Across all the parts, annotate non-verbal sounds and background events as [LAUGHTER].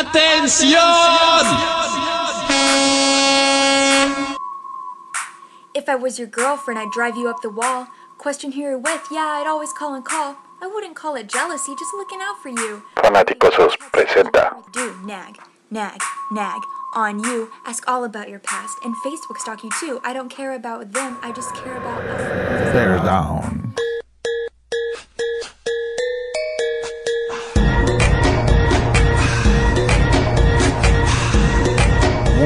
¡Atención! If I was your girlfriend, I'd drive you up the wall. Question who you're with, yeah, I'd always call and call. I wouldn't call it jealousy, just looking out for you. Fanáticosos presenta. Do nag, nag, nag on you. Ask all about your past and Facebook stalk you too. I don't care about them, I just care about us. Bear down.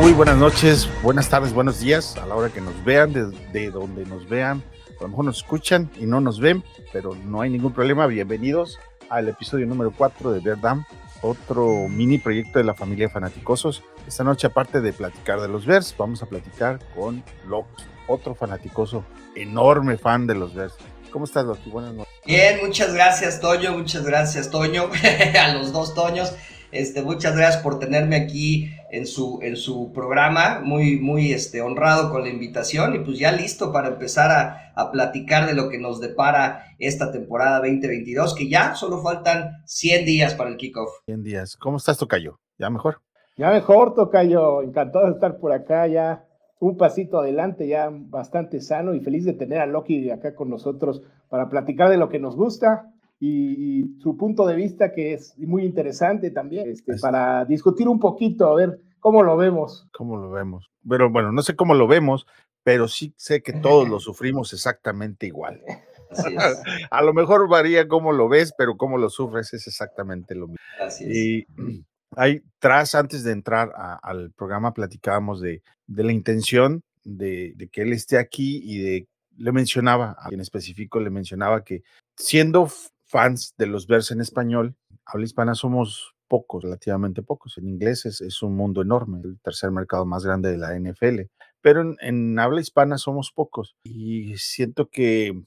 Muy buenas noches, buenas tardes, buenos días a la hora que nos vean, de, de donde nos vean. A lo mejor nos escuchan y no nos ven, pero no hay ningún problema. Bienvenidos al episodio número 4 de Verdam, otro mini proyecto de la familia Fanaticosos. Esta noche, aparte de platicar de los Vers, vamos a platicar con Loki, otro fanaticoso, enorme fan de los Vers. ¿Cómo estás, Loki? Buenas noches. Bien, muchas gracias, Toño. Muchas gracias, Toño. [LAUGHS] a los dos Toños. Este, muchas gracias por tenerme aquí en su, en su programa. Muy, muy este, honrado con la invitación y pues ya listo para empezar a, a platicar de lo que nos depara esta temporada 2022, que ya solo faltan 100 días para el kickoff. 100 días. ¿Cómo estás, Tocayo? ¿Ya mejor? Ya mejor, Tocayo. Encantado de estar por acá ya. Un pasito adelante, ya bastante sano y feliz de tener a Loki acá con nosotros para platicar de lo que nos gusta y, y su punto de vista que es muy interesante también, este, para discutir un poquito, a ver cómo lo vemos. ¿Cómo lo vemos? Pero bueno, no sé cómo lo vemos, pero sí sé que todos lo sufrimos exactamente igual. Así es. [LAUGHS] A lo mejor varía cómo lo ves, pero cómo lo sufres es exactamente lo mismo. Así es. Y [CLEARS THROAT] ahí, tras, antes de entrar a- al programa, platicábamos de, de la intención de, de que él esté aquí y de, le mencionaba, en específico le mencionaba que siendo fans de los vers en español, habla hispana somos pocos, relativamente pocos. En inglés es, es un mundo enorme, el tercer mercado más grande de la NFL, pero en, en habla hispana somos pocos. Y siento que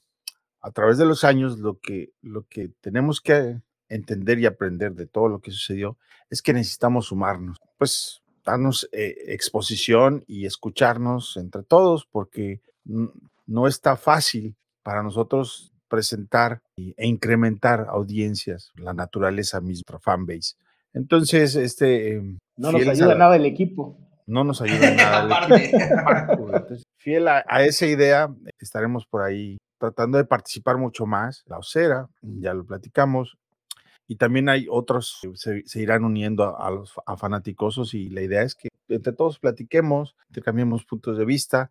a través de los años lo que, lo que tenemos que entender y aprender de todo lo que sucedió es que necesitamos sumarnos, pues darnos eh, exposición y escucharnos entre todos, porque no está fácil para nosotros presentar e incrementar audiencias, la naturaleza misma, fanbase. Entonces, este... em, No nos ayuda la- nada el equipo. no nos ayuda [LAUGHS] nada. el equipo. Entonces, fiel a, a esa idea, estaremos por ahí tratando de participar mucho más. La Osera, ya lo platicamos. Y también hay otros que se, se irán uniendo a, a los a fanaticosos y la idea es que entre todos platiquemos, intercambiemos puntos de vista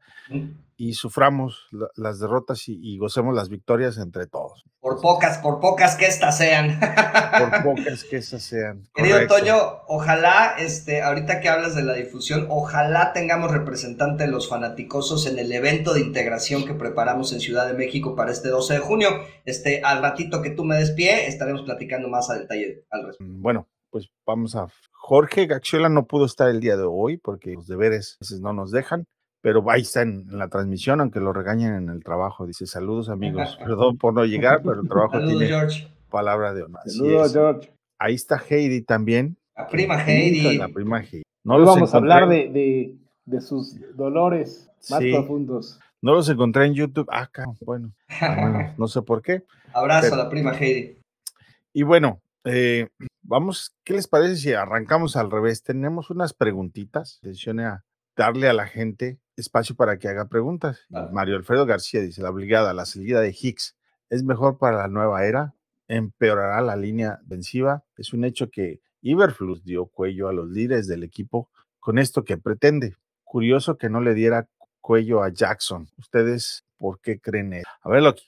y suframos la- las derrotas y, y gocemos las victorias entre todos. Por pocas, por pocas que estas sean. Por [LAUGHS] pocas que esas sean. Querido Correcto. Toño, ojalá, este, ahorita que hablas de la difusión, ojalá tengamos representante de los fanaticosos en el evento de integración que preparamos en Ciudad de México para este 12 de junio. Este, al ratito que tú me des pie, estaremos platicando más a detalle al respecto. Bueno, pues vamos a. Jorge Gaxiola no pudo estar el día de hoy porque los deberes a veces no nos dejan, pero ahí está en, en la transmisión, aunque lo regañen en el trabajo. Dice: Saludos, amigos. [LAUGHS] Perdón por no llegar, pero el trabajo Saludos, tiene George. palabra de honor. Saludos, es. George. Ahí está Heidi también. La prima Heidi. La prima Heidi. No los vamos a hablar de, de, de sus dolores más Sí. profundos. No los encontré en YouTube. Ah, cabrón, bueno, al menos, [LAUGHS] no sé por qué. Abrazo Pero- a la prima Heidi. Y bueno, eh, vamos, ¿qué les parece si arrancamos al revés? Tenemos unas preguntitas. Atención a darle a la gente espacio para que haga preguntas. Mario Alfredo García dice, la obligada, la salida de Hicks es mejor para la nueva era, empeorará la línea defensiva. Es un hecho que Iberflus dio cuello a los líderes del equipo con esto que pretende. Curioso que no le diera cuello a Jackson. ¿Ustedes por qué creen eso? A ver, Loki.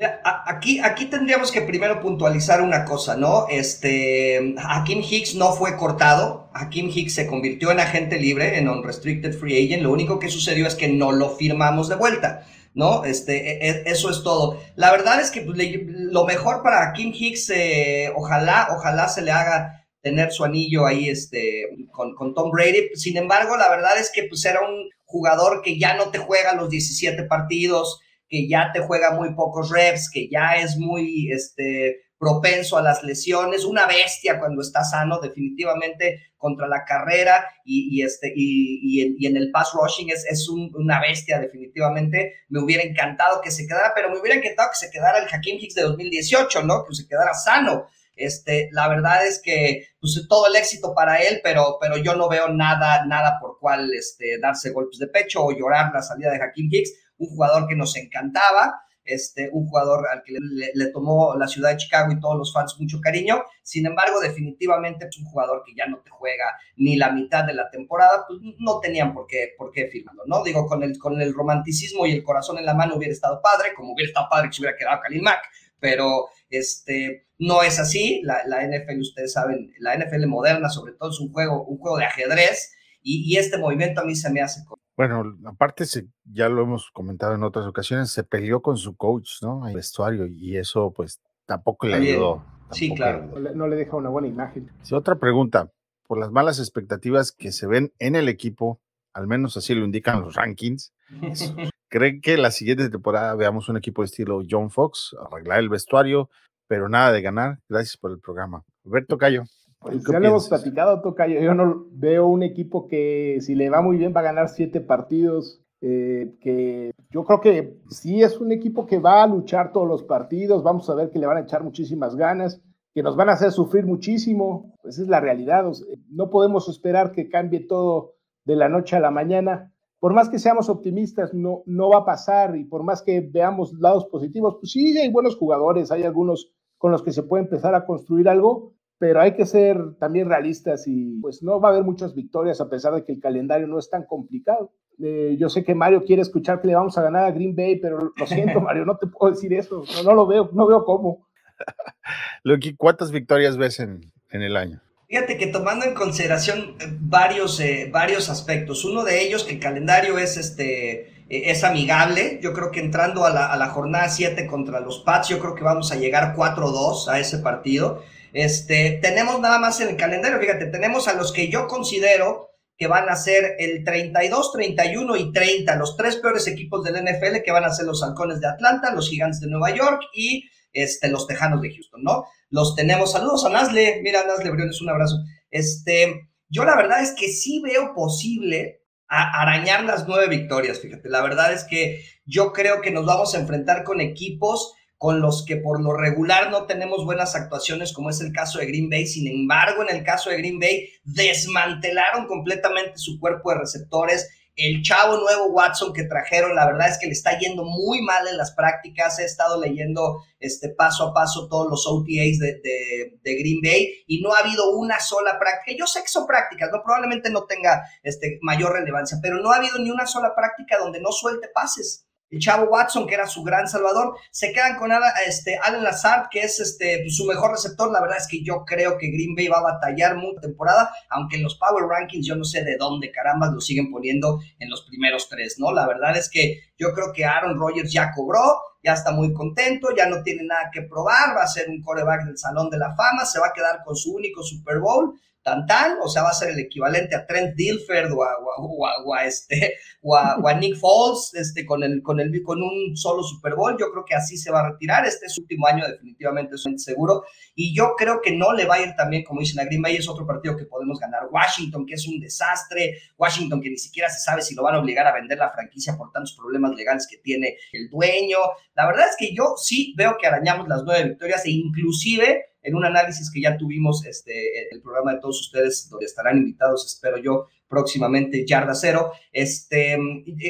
Aquí, aquí tendríamos que primero puntualizar una cosa, ¿no? Este, Hakim Hicks no fue cortado, Hakim Hicks se convirtió en agente libre, en unrestricted free agent, lo único que sucedió es que no lo firmamos de vuelta, ¿no? Este, e- e- eso es todo. La verdad es que pues, lo mejor para Hakim Hicks, eh, ojalá, ojalá se le haga tener su anillo ahí este, con, con Tom Brady. Sin embargo, la verdad es que pues era un jugador que ya no te juega los 17 partidos, que ya te juega muy pocos reps, que ya es muy este, propenso a las lesiones, una bestia cuando está sano, definitivamente contra la carrera y, y este, y, en, el pass rushing es, es un, una bestia, definitivamente. Me hubiera encantado que se quedara, pero me hubiera encantado que se quedara el Hakim Hicks de 2018, ¿no? Que se quedara sano. Este, la verdad es que pues, todo el éxito para él, pero, pero yo no veo nada, nada por cual este, darse golpes de pecho o llorar la salida de Hakim Hicks, un jugador que nos encantaba, este, un jugador al que le, tomó la ciudad de Chicago y todos los fans mucho cariño. Sin embargo, definitivamente es un jugador que ya no te juega ni la mitad de la temporada, pues no tenían por qué, por qué firmarlo, ¿no? Digo, con el, con el romanticismo y el corazón en la mano hubiera estado padre, como hubiera estado padre que se hubiera quedado Khalil Mack, pero este, no es así. La, la, NFL, ustedes saben, la NFL moderna, sobre todo, es un juego, un juego de ajedrez. Y este movimiento a mí se me hace bueno, aparte, se, ya lo hemos comentado en otras ocasiones, se peleó con su coach, ¿no? El vestuario, y eso, pues, tampoco le ayudó. sí, claro. No, le, deja una buena imagen. Sí, otra pregunta. Por las malas expectativas que se ven en el equipo, al menos así lo indican los rankings, [LAUGHS] ¿creen que la siguiente temporada veamos un equipo de estilo John Fox, arreglar el vestuario, pero nada de ganar? Gracias por el programa. Roberto Cayo. Pues ya lo hemos platicado, Tocayo. Yo no veo un equipo que, si le va muy bien, va a ganar siete partidos. Eh, que yo creo que sí es un equipo que va a luchar todos los partidos. Vamos a ver que le van a echar muchísimas ganas, que nos van a hacer sufrir muchísimo. Pues esa es la realidad. no podemos esperar que cambie todo de la noche a la mañana. Por más que seamos optimistas, no, no va a pasar. Y por más que veamos lados positivos, pues sí, hay buenos jugadores, hay algunos con los que se puede empezar a construir algo pero hay que ser también realistas y pues no va a haber muchas victorias a pesar de que el calendario no es tan complicado. Eh, yo sé que Mario quiere escuchar que le vamos a ganar a Green Bay, pero lo siento, [LAUGHS] Mario, no te puedo decir eso, no, lo veo, no veo cómo. [LAUGHS] Lucky, ¿cuántas victorias ves en, en, el año? Fíjate que tomando en consideración eh, varios, eh, varios aspectos, uno de ellos que el calendario es este es amigable. Yo creo que entrando a la, a la jornada 7 contra los Pats, yo creo que vamos a llegar 4-2 a ese partido. Este, tenemos nada más en el calendario, fíjate, tenemos a los que yo considero que van a ser el 32, 31 y 30, los tres peores equipos del NFL que van a ser los Halcones de Atlanta, los Gigantes de Nueva York y este, los Tejanos de Houston, ¿no? Los tenemos, saludos a Nazle, mira Nazle Briones, un abrazo. Este, yo la verdad es que sí veo posible arañar las nueve victorias, fíjate, la verdad es que yo creo que nos vamos a enfrentar con equipos con los que por lo regular no tenemos buenas actuaciones, como es el caso de Green Bay. Sin embargo, en el caso de Green Bay, desmantelaron completamente su cuerpo de receptores. El chavo nuevo Watson que trajeron, la verdad es que le está yendo muy mal en las prácticas. He estado leyendo este, paso a paso todos los OTAs de, Green Bay y no ha habido una sola práctica. Yo sé que son prácticas, no probablemente no tenga este, mayor relevancia, pero no ha habido ni una sola práctica donde no suelte pases el chavo Watson, que era su gran salvador, se quedan con este, Allen Lazard, que es este, pues, su mejor receptor. La verdad es que yo creo que Green Bay va a batallar mucha temporada, aunque en los Power Rankings yo no sé de dónde caramba lo siguen poniendo en los primeros tres, ¿no? La verdad es que yo creo que Aaron Rodgers ya cobró, ya está muy contento, ya no tiene nada que probar, va a ser un coreback del Salón de la Fama, se va a quedar con su único Super Bowl tan o sea, va a ser el equivalente a Trent Dilfer o a, este, o a, Nick Foles este, con, el, con, el, con un solo Super Bowl. Yo creo que así se va a retirar. Este es su último año, definitivamente es seguro. Y yo creo que no le va a ir también, como dicen a Green Bay, es otro partido que podemos ganar. Washington, que es un desastre. Washington, que ni siquiera se sabe si lo van a obligar a vender la franquicia por tantos problemas legales que tiene el dueño. La verdad es que yo sí veo que arañamos las nueve victorias e inclusive en un análisis que ya tuvimos este, el programa de todos ustedes, donde estarán invitados, espero yo, próximamente, Yarda Cero, este,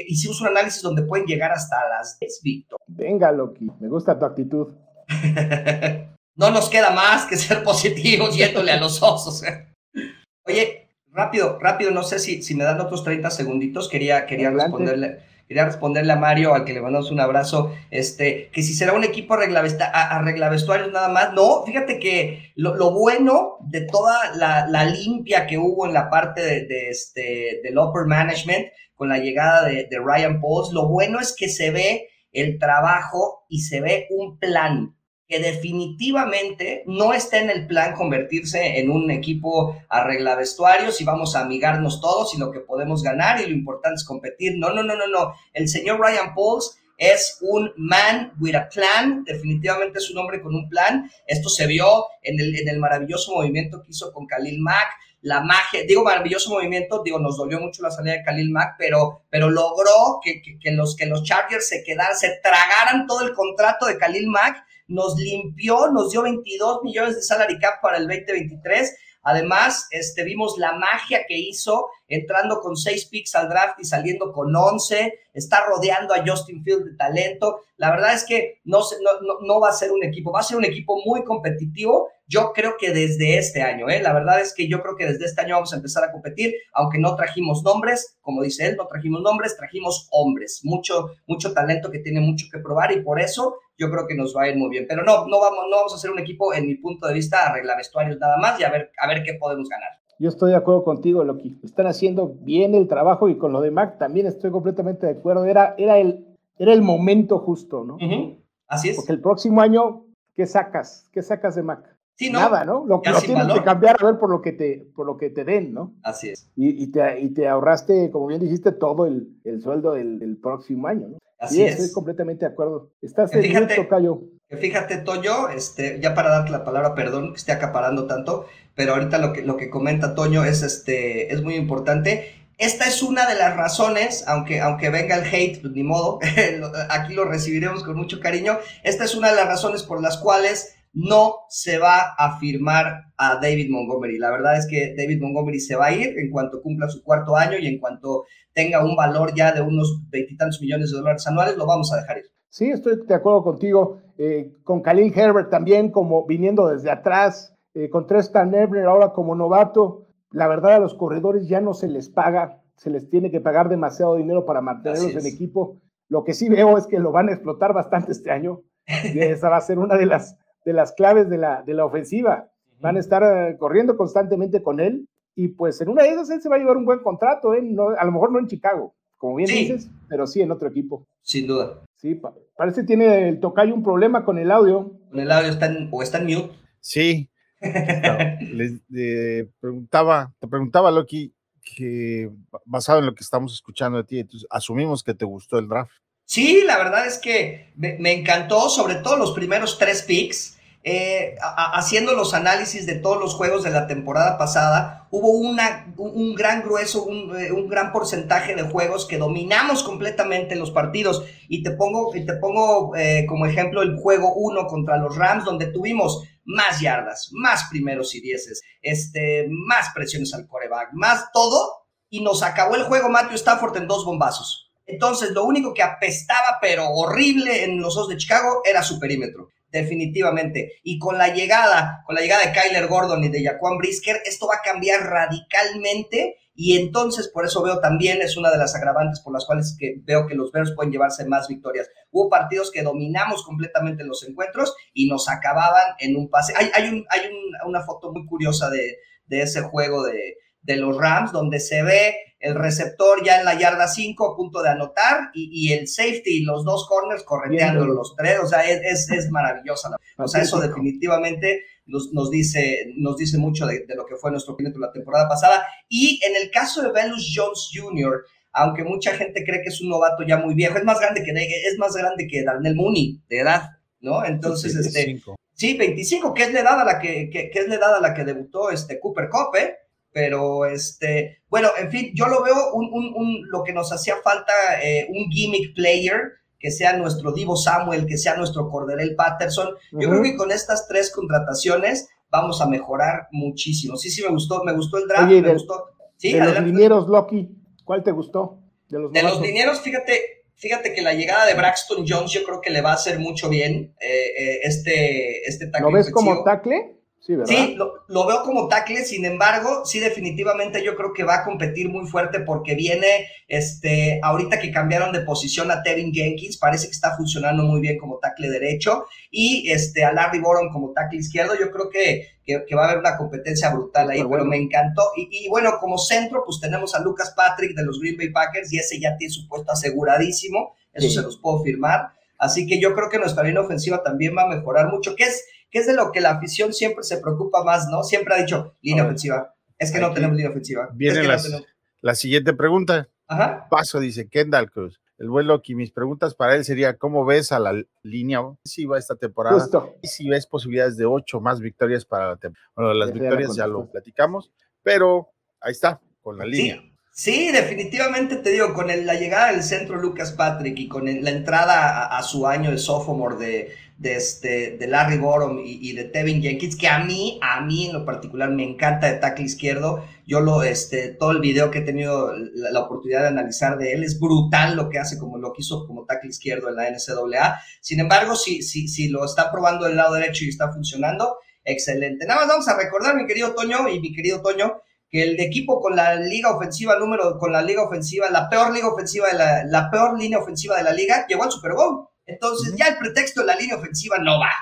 hicimos un análisis donde pueden llegar hasta las 10, Víctor. Venga, Loki, me gusta tu actitud. [LAUGHS] no nos queda más que ser positivos yéndole a los osos. ¿eh? Oye, rápido, rápido, no sé si, si me dan otros 30 segunditos, quería, quería responderle quería responderle a Mario, al que le mandamos un abrazo, este, que si será un equipo arregla, vestuarios nada más. No, fíjate que lo, bueno de toda la, limpia que hubo en la parte de, este, del upper management con la llegada de, de Ryan Pauls, lo bueno es que se ve el trabajo y se ve un plan que definitivamente no está en el plan convertirse en un equipo arregla vestuarios y vamos a amigarnos todos y lo que podemos ganar y lo importante es competir. No, no, no, no, no. El señor Ryan Pauls es un man with a plan, definitivamente es un hombre con un plan. Esto se vio en el, en el maravilloso movimiento que hizo con Khalil Mack, la magia, digo maravilloso movimiento, digo, nos dolió mucho la salida de Khalil Mack, pero, pero logró que, que, los, que los Chargers se quedaran, se tragaran todo el contrato de Khalil Mack, nos limpió, nos dio 22 millones de salary cap para el 2023 Además, este, vimos la magia que hizo entrando con seis picks al draft y saliendo con once. Está rodeando a Justin Field de talento. La verdad es que no, no, no, va a ser un equipo, va a ser un equipo muy competitivo. Yo creo que desde este año, ¿eh? la verdad es que yo creo que desde este año vamos a empezar a competir, aunque no trajimos nombres, como dice él, no trajimos nombres, trajimos hombres, mucho, mucho talento que tiene mucho que probar y por eso yo creo que nos va a ir muy bien. Pero no, no vamos, no vamos a hacer un equipo, en mi punto de vista, arreglar vestuarios nada más y a ver, a ver qué podemos ganar. Yo estoy de acuerdo contigo, Loki. Están haciendo bien el trabajo y con lo de Mac también estoy completamente de acuerdo. Era, era, el, era el momento justo, ¿no? Así es. Porque el próximo año, ¿qué sacas? ¿Qué sacas de Mac? Sí, ¿no? Nada, ¿no? Lo, que tienes que cambiar a ver por lo que te, por lo que te den, ¿no? Así es. Y, y, te, y te, ahorraste, como bien dijiste, todo el, el sueldo del, del, próximo año, ¿no? Así es. Estoy completamente de acuerdo. Estás en fíjate, Tocayo. Fíjate, Toño, este, ya para darte la palabra, perdón que esté acaparando tanto, pero ahorita lo que, lo que comenta Toño es, este, es muy importante. Esta es una de las razones, aunque, aunque venga el hate, pues ni modo, [LAUGHS] aquí lo recibiremos con mucho cariño. Esta es una de las razones por las cuales no se va a firmar a David Montgomery. La verdad es que David Montgomery se va a ir en cuanto cumpla su cuarto año y en cuanto tenga un valor ya de unos veintitantos millones de dólares anuales, lo vamos a dejar ir. Sí, estoy de acuerdo contigo. Eh, con Khalil Herbert también, como viniendo desde atrás, eh, con Tristan Ebner ahora como novato. La verdad, a los corredores ya no se les paga, se les tiene que pagar demasiado dinero para mantenerlos en equipo. Lo que sí veo es que lo van a explotar bastante este año. [LAUGHS] Y esa va a ser una de las, de las claves de la, de la ofensiva. Van a estar uh, corriendo constantemente con él y pues en una de esas él se va a llevar un buen contrato, ¿eh? no, a lo mejor no en Chicago, como bien sí. dices, pero sí en otro equipo. Sin duda. Sí, pa parece que tiene el tocayo un problema con el audio. Con el audio está en, o está en mute. Sí. [LAUGHS] Les eh, preguntaba, te preguntaba, Loki, que basado en lo que estamos escuchando de ti, entonces asumimos que te gustó el draft. Sí, la verdad es que me, me encantó, sobre todo los primeros tres picks. Eh, haciendo los análisis de todos los juegos de la temporada pasada, hubo un, gran grueso, un, eh, un, gran porcentaje de juegos que dominamos completamente los partidos. Y te pongo, te pongo eh, como ejemplo el juego 1 contra los Rams, donde tuvimos más yardas, más primeros y dieces, este, más presiones al coreback, más todo, y nos acabó el juego Matthew Stafford en dos bombazos. Entonces, lo único que apestaba, pero horrible en los dos de Chicago, era su perímetro definitivamente. Y con la llegada, con la llegada de Kyler Gordon y de Jaquan Brisker, esto va a cambiar radicalmente. Y entonces, por eso veo también, es una de las agravantes por las cuales que veo que los Bears pueden llevarse más victorias. Hubo partidos que dominamos completamente los encuentros y nos acababan en un pase. Hay, hay, un, hay un, una foto muy curiosa de, de ese juego de, de los Rams, donde se ve el receptor ya en la yarda 5 a punto de anotar y, y, el safety y los dos corners correteando los tres, o sea, es, es, es maravillosa. La, [LAUGHS] o sea, eso definitivamente nos, nos, dice, nos dice mucho de, de lo que fue nuestro piloto la temporada pasada. Y en el caso de Velus Jones Jr., aunque mucha gente cree que es un novato ya muy viejo, es más grande que, es más grande que Darnell Mooney de edad, ¿no? Entonces, sí, este... Sí, 25, que es la edad a la que, que, que es la edad a la que debutó este Cooper Cup, ¿eh? Pero este, bueno, en fin, yo lo veo un, un, un lo que nos hacía falta, eh, un gimmick player, que sea nuestro Divo Samuel, que sea nuestro Corderel Patterson. Yo uh -huh. creo que con estas tres contrataciones vamos a mejorar muchísimo. Sí, sí, me gustó, me gustó el draft, Oye, me de, gustó. Sí, de los linieros, Loki, ¿cuál te gustó? De los, de los linieros, fíjate, fíjate que la llegada de Braxton Jones yo creo que le va a hacer mucho bien eh, eh, este, este tackle ¿Lo ves ofensivo. como tackle? Sí, sí lo, lo, veo como tackle, sin embargo, sí, definitivamente yo creo que va a competir muy fuerte porque viene, este, ahorita que cambiaron de posición a Tevin Jenkins, parece que está funcionando muy bien como tackle derecho, y este, a Larry Boron como tackle izquierdo, yo creo que, que, que va a haber una competencia brutal ahí, pero, bueno. pero me encantó. Y, y, bueno, como centro, pues tenemos a Lucas Patrick de los Green Bay Packers, y ese ya tiene su puesto aseguradísimo, eso sí. se los puedo firmar. Así que yo creo que nuestra línea ofensiva también va a mejorar mucho, que es que es de lo que la afición siempre se preocupa más, ¿no? Siempre ha dicho línea ofensiva. Es que no tenemos línea ofensiva. Viene es que la, no tenemos... la, siguiente pregunta. Ajá. Paso, dice Kendall Cruz. El buen Loki, mis preguntas para él sería, ¿cómo ves a la línea ofensiva esta temporada? Justo. Y si ves posibilidades de ocho más victorias para la temporada. Bueno, las victorias ya lo platicamos, pero ahí está, con la línea. Sí. Sí, definitivamente te digo, con el, la llegada del centro Lucas Patrick y con el, la entrada a, su año de sophomore de, este, de Larry Borom y, de Tevin Jenkins, que a mí, a mí en lo particular me encanta de tackle izquierdo. Yo lo, este, todo el video que he tenido la, la, oportunidad de analizar de él es brutal lo que hace, como lo que hizo como tackle izquierdo en la NCAA. Sin embargo, si, si, si lo está probando del lado derecho y está funcionando, excelente. Nada más vamos a recordar, mi querido Toño y mi querido Toño, que el equipo con la liga ofensiva número, con la liga ofensiva, la peor liga ofensiva de la, la peor línea ofensiva de la liga, llegó al Super Bowl. Entonces, ya el pretexto de la línea ofensiva no va,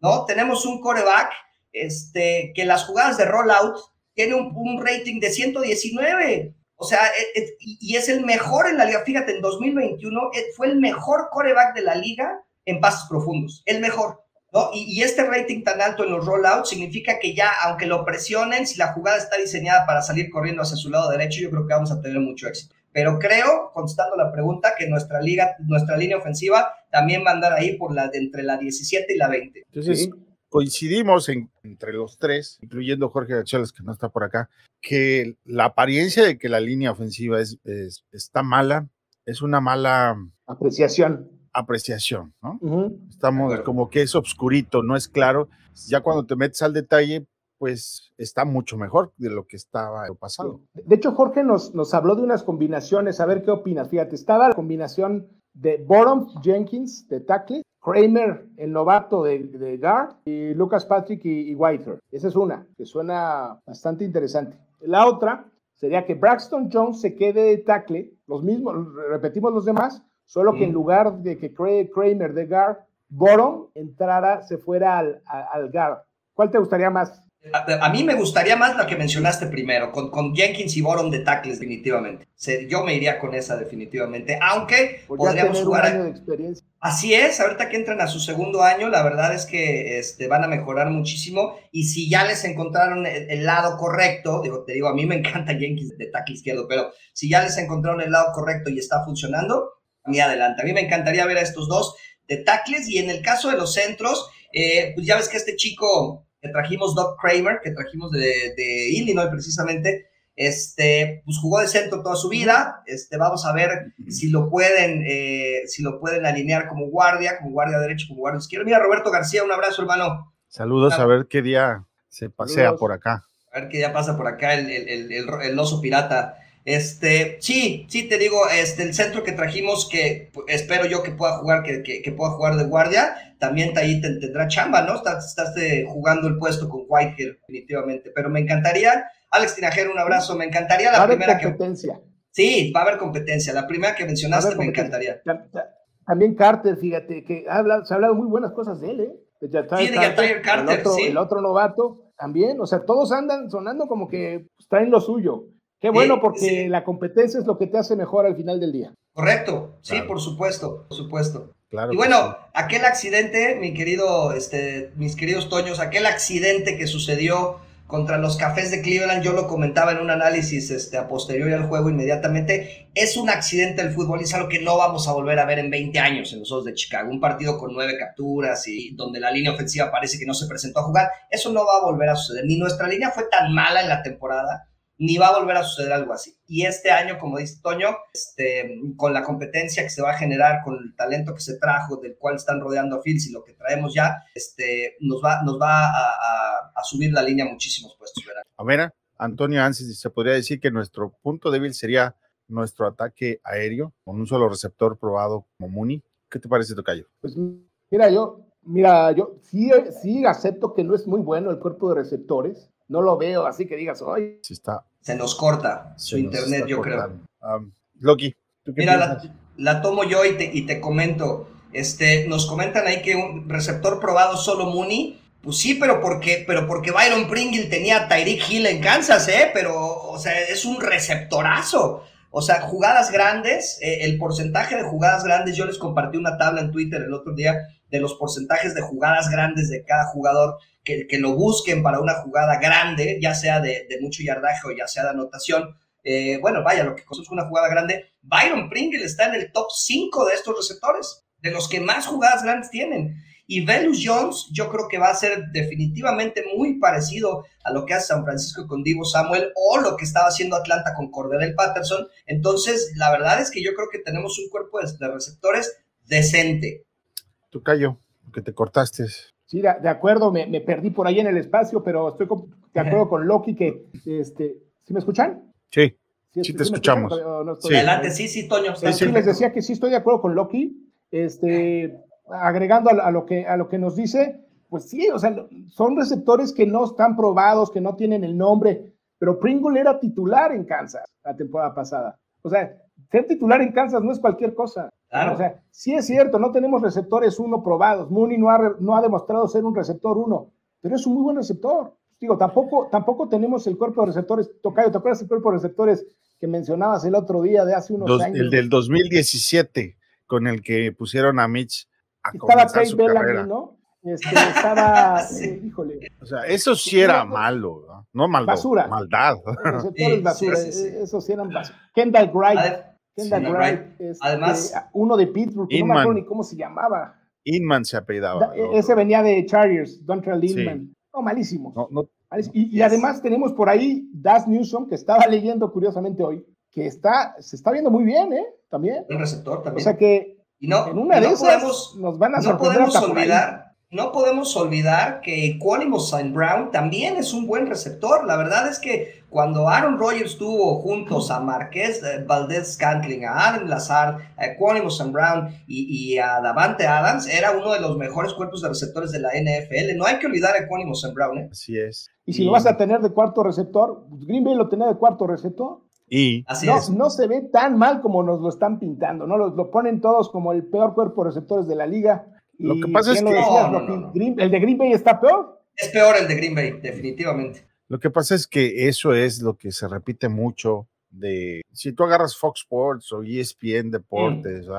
¿no? Tenemos un coreback, este, que las jugadas de rollout tiene un, un rating de 119. O sea, es, es, y es el mejor en la liga. Fíjate, en 2021 fue el mejor coreback de la liga en pases profundos. El mejor. ¿No? Y, y, este rating tan alto en los rollouts significa que ya, aunque lo presionen, si la jugada está diseñada para salir corriendo hacia su lado derecho, yo creo que vamos a tener mucho éxito. Pero creo, contestando la pregunta, que nuestra liga, nuestra línea ofensiva también va a andar ahí por la de entre la 17 y la 20. Entonces, ¿Sí? coincidimos en, entre los tres, incluyendo Jorge Gacheles, que no está por acá, que la apariencia de que la línea ofensiva es, es está mala, es una mala apreciación apreciación, ¿no? Uh -huh. Estamos claro. como que es obscurito, no es claro. Ya cuando te metes al detalle, pues está mucho mejor de lo que estaba el pasado. De hecho, Jorge nos, nos habló de unas combinaciones, a ver qué opinas. Fíjate, estaba la combinación de Borom Jenkins, de tackle, Kramer, el novato de, de guard, y Lucas Patrick y, y Whiter. Esa es una, que suena bastante interesante. La otra sería que Braxton Jones se quede de tackle, los mismos, repetimos los demás, Solo que mm. en lugar de que Kramer de guard, Borom entrara, se fuera al, al guard. ¿Cuál te gustaría más? A, a, mí me gustaría más la que mencionaste primero, con, con Jenkins y Borom de tackles, definitivamente. Se, yo me iría con esa, definitivamente. Aunque Porque podríamos jugar. Un año de experiencia. Así es, ahorita que entran a su segundo año, la verdad es que este, van a mejorar muchísimo. Y si ya les encontraron el, el, lado correcto, digo, te digo, a mí me encanta [LAUGHS] Jenkins de tackle izquierdo, pero si ya les encontraron el lado correcto y está funcionando, mí adelante. A mí me encantaría ver a estos dos de tackles y en el caso de los centros, eh, pues ya ves que este chico que trajimos, Doc Kramer, que trajimos de, de, Illinois precisamente, este, pues jugó de centro toda su vida. Este, vamos a ver si lo pueden, eh, si lo pueden alinear como guardia, como guardia derecho, como guardia izquierdo. Mira, Roberto García, un abrazo, hermano. Saludos, a ver qué día se pasea Saludos. por acá. A ver qué día pasa por acá el, el, el, el, el oso pirata. Este, sí, sí, te digo, este, el centro que trajimos, que espero yo que pueda jugar, que, que, que pueda jugar de guardia, también ahí te, tendrá chamba, ¿no? Estás, estás eh, jugando el puesto con Whitehill, definitivamente. Pero me encantaría, Alex Tinajero, un abrazo, me encantaría la va primera competencia. que. Sí, va a haber competencia. La primera que mencionaste me encantaría. También Carter, fíjate, que habla, se ha hablado muy buenas cosas de él, ¿eh? De sí, de Carter, Carter, el otro, sí. el otro novato también, o sea, todos andan sonando como que pues, traen lo suyo. Qué bueno, porque sí. la competencia es lo que te hace mejor al final del día. Correcto, sí, claro. por supuesto, por supuesto. Claro y bueno, sí. aquel accidente, mi querido, este, mis queridos Toños, aquel accidente que sucedió contra los cafés de Cleveland, yo lo comentaba en un análisis este, a posteriori al juego inmediatamente, es un accidente del fútbol y es algo que no vamos a volver a ver en 20 años en los Osos de Chicago. Un partido con nueve capturas y donde la línea ofensiva parece que no se presentó a jugar, eso no va a volver a suceder. Ni nuestra línea fue tan mala en la temporada ni va a volver a suceder algo así. Y este año, como dice Toño, este, con la competencia que se va a generar, con el talento que se trajo, del cual están rodeando a Fields y lo que traemos ya, este, nos va, nos va a, a, a subir la línea muchísimos puestos. ¿verdad? A ver, Antonio Ansis, se podría decir que nuestro punto débil sería nuestro ataque aéreo, con un solo receptor probado como Mooney. ¿Qué te parece, Tocayo? Pues mira, yo, mira, yo sí, sí acepto que no es muy bueno el cuerpo de receptores, no lo veo así que digas, hoy sí está. Se nos corta su internet, yo cortando. creo. Um, Loki, Mira, la, la, tomo yo y te, y te comento. Este, nos comentan ahí que un receptor probado solo Mooney. Pues sí, pero porque, pero porque Byron Pringle tenía a Tyreek Hill en Kansas, ¿eh? Pero, o sea, es un receptorazo. O sea, jugadas grandes, eh, el porcentaje de jugadas grandes, yo les compartí una tabla en Twitter el otro día de los porcentajes de jugadas grandes de cada jugador que, lo busquen para una jugada grande, ya sea de, mucho yardaje o ya sea de anotación. Eh, bueno, vaya, lo que conozco una jugada grande. Byron Pringle está en el top 5 de estos receptores, de los que más jugadas grandes tienen. Y Velus Jones, yo creo que va a ser definitivamente muy parecido a lo que hace San Francisco con Divo Samuel o lo que estaba haciendo Atlanta con Corderell Patterson. Entonces, la verdad es que yo creo que tenemos un cuerpo de, receptores decente. Tú callo, que te cortaste. Sí, de, acuerdo, me, me, perdí por ahí en el espacio, pero estoy de acuerdo [LAUGHS] con Loki que, este, ¿sí me escuchan? Sí, sí, te escuchamos. Adelante, sí, sí, Toño. Sí, les decía que sí estoy de acuerdo con Loki. Este, agregando a, lo que, a lo que nos dice, pues sí, o sea, son receptores que no están probados, que no tienen el nombre, pero Pringle era titular en Kansas la temporada pasada. O sea, ser titular en Kansas no es cualquier cosa. O sea, sí es cierto, no tenemos receptores uno probados. Mooney no ha, no ha demostrado ser un receptor uno, pero es un muy buen receptor. Digo, tampoco, tampoco tenemos el cuerpo de receptores. Tocayo, ¿te acuerdas el cuerpo de receptores que mencionabas el otro día de hace unos años? El del 2017, con el que pusieron a Mitch estaba Kate Bellamy, ¿no? Este, estaba, [LAUGHS] eh, híjole. O sea, eso sí era malo, ¿no? No maldad. Basura. Maldad. Receptores basura, eso sí eran basura. Kendall Wright. Kendall Wright. Este, Además, uno de Pittsburgh, no me acuerdo ni cómo se llamaba. Inman se apellidaba. E, ese venía de Chargers, Dontrell Inman. No, malísimo. Y, y, además tenemos por ahí Das Newsom, que estaba [LAUGHS] leyendo curiosamente hoy, que está, se está viendo muy bien, ¿eh? También. El receptor también. O sea que y no, en una de esas nos van a no podemos olvidar, no podemos olvidar que Equanimo St. Brown también es un buen receptor. La verdad es que cuando Aaron Rodgers tuvo juntos a Marqués eh, Valdez Scantling, a Aaron Lazard, a Equanimo St. Brown y, a Davante Adams, era uno de los mejores cuerpos de receptores de la NFL. No hay que olvidar a Equanimo St. Brown. ¿eh? Así es. Y si lo vas a tener de cuarto receptor, Green Bay lo tenía de cuarto receptor. Y no, se ve tan mal como nos lo están pintando, ¿no? Lo, ponen todos como el peor cuerpo de receptores de la liga. Lo que pasa es que. ¿El de Green Bay está peor? Es peor el de Green Bay, definitivamente. Lo que pasa es que eso es lo que se repite mucho de. Si tú agarras Fox Sports o ESPN Deportes, mm.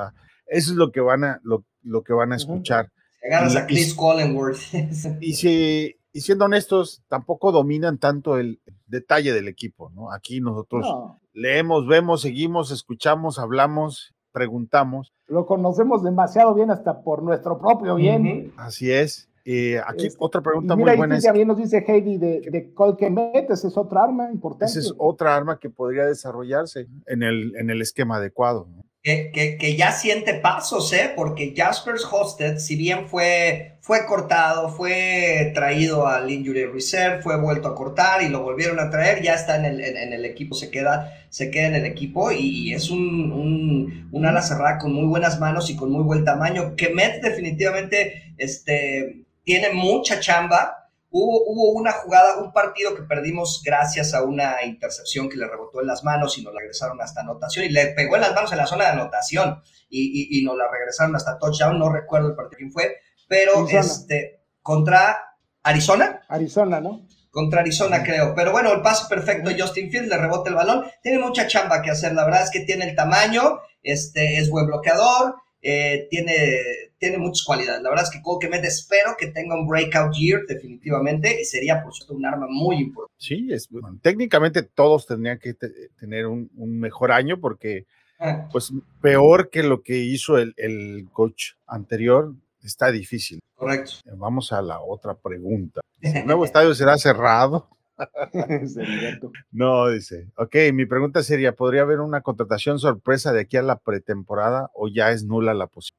eso es lo que van a, lo, que van a escuchar. agarras a Chris Collinworth. [LAUGHS] y si y siendo honestos, tampoco dominan tanto el detalle del equipo, ¿no? Aquí nosotros leemos, vemos, seguimos, escuchamos, hablamos, preguntamos. Lo conocemos demasiado bien hasta por nuestro propio bien. Así es. Eh, aquí este, otra pregunta muy buena. es, bien nos dice Heidi de, de Colquemet, esa es otra arma importante. Esa es otra arma que podría desarrollarse en el, en el esquema adecuado. ¿no? Que, ya siente pasos, ¿eh? Porque Jaspers Hosted, si bien fue, fue cortado, fue traído al Injury Reserve, fue vuelto a cortar y lo volvieron a traer, ya está en el, en, el equipo, se queda, se queda en el equipo y, es un, un, ala cerrada con muy buenas manos y con muy buen tamaño. Que Met definitivamente este, tiene mucha chamba Hubo, una jugada, un partido que perdimos gracias a una intercepción que le rebotó en las manos y nos la regresaron hasta anotación y le pegó en las manos en la zona de anotación y, nos la regresaron hasta touchdown. No recuerdo el partido quién fue, pero este contra Arizona. Arizona, ¿no? Contra Arizona, creo. Pero bueno, el paso perfecto, Justin Fields le rebota el balón. Tiene mucha chamba que hacer. La verdad es que tiene el tamaño, este, es buen bloqueador, eh, tiene, tiene muchas cualidades. La verdad es que Cole Kemet espero que tenga un breakout year definitivamente y sería por supuesto un arma muy importante. Sí, es, técnicamente todos tendrían que tener un, mejor año porque ah. pues peor que lo que hizo el, el coach anterior está difícil. Correcto. Vamos a la otra pregunta. ¿El [LAUGHS] nuevo estadio será cerrado? [LAUGHS] no, dice. Ok, mi pregunta sería, ¿podría haber una contratación sorpresa de aquí a la pretemporada o ya es nula la posibilidad?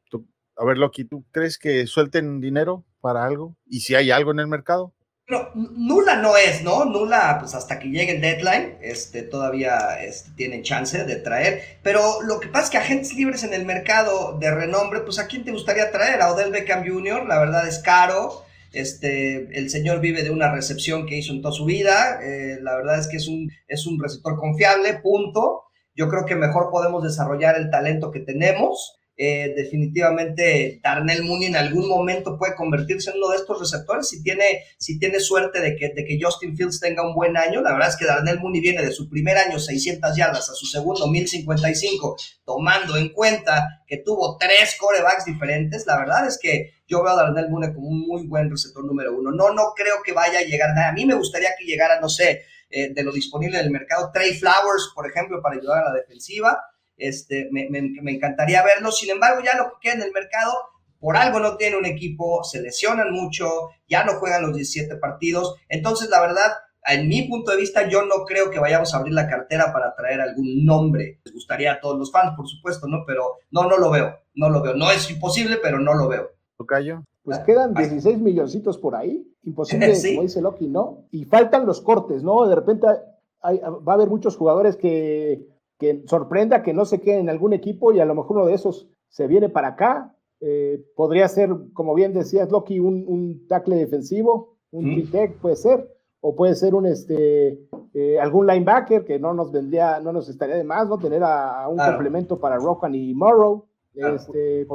A ver, Loki, ¿tú crees que suelten dinero para algo? ¿Y si hay algo en el mercado? No, nula no es, ¿no? Nula, pues hasta que llegue el deadline, este, todavía este, tienen chance de traer. Pero lo que pasa es que agentes libres en el mercado de renombre, pues ¿a quién te gustaría traer? A Odell Beckham Jr., la verdad es caro. Este, el señor vive de una recepción que hizo en toda su vida. Eh, la verdad es que es un, es un receptor confiable, punto. Yo creo que mejor podemos desarrollar el talento que tenemos. Eh, definitivamente Darnell Mooney en algún momento puede convertirse en uno de estos receptores si tiene, si tiene suerte de que, de que Justin Fields tenga un buen año. La verdad es que Darnell Mooney viene de su primer año 600 yardas a su segundo 1055, tomando en cuenta que tuvo tres corebacks diferentes. La verdad es que yo veo a Darnell Mooney como un muy buen receptor número uno. No, no creo que vaya a llegar nada. A mí me gustaría que llegara, no sé, eh, de lo disponible en el mercado, Trey Flowers, por ejemplo, para ayudar a la defensiva. Este, me, encantaría verlo. Sin embargo, ya lo que queda en el mercado, por algo no tiene un equipo, se lesionan mucho, ya no juegan los 17 partidos. Entonces, la verdad, en mi punto de vista, yo no creo que vayamos a abrir la cartera para traer algún nombre. Les gustaría a todos los fans, por supuesto, ¿no? Pero no, no lo veo, no lo veo. No es imposible, pero no lo veo. Tocayo. Pues quedan 16 milloncitos por ahí. Imposible, [LAUGHS] Sí. como dice Loki, ¿no? Y faltan los cortes, ¿no? De repente hay- va a haber muchos jugadores que, que sorprenda que no se queden en algún equipo y a lo mejor uno de esos se viene para acá. Eh, podría ser, como bien decías, Loki, un, un tackle defensivo, un Mm. tech puede ser, o puede ser un este eh, algún linebacker que no nos vendría, no nos estaría de más, ¿no? Tener a, a un Claro. complemento para Rohan y Morrow. Claro. Este,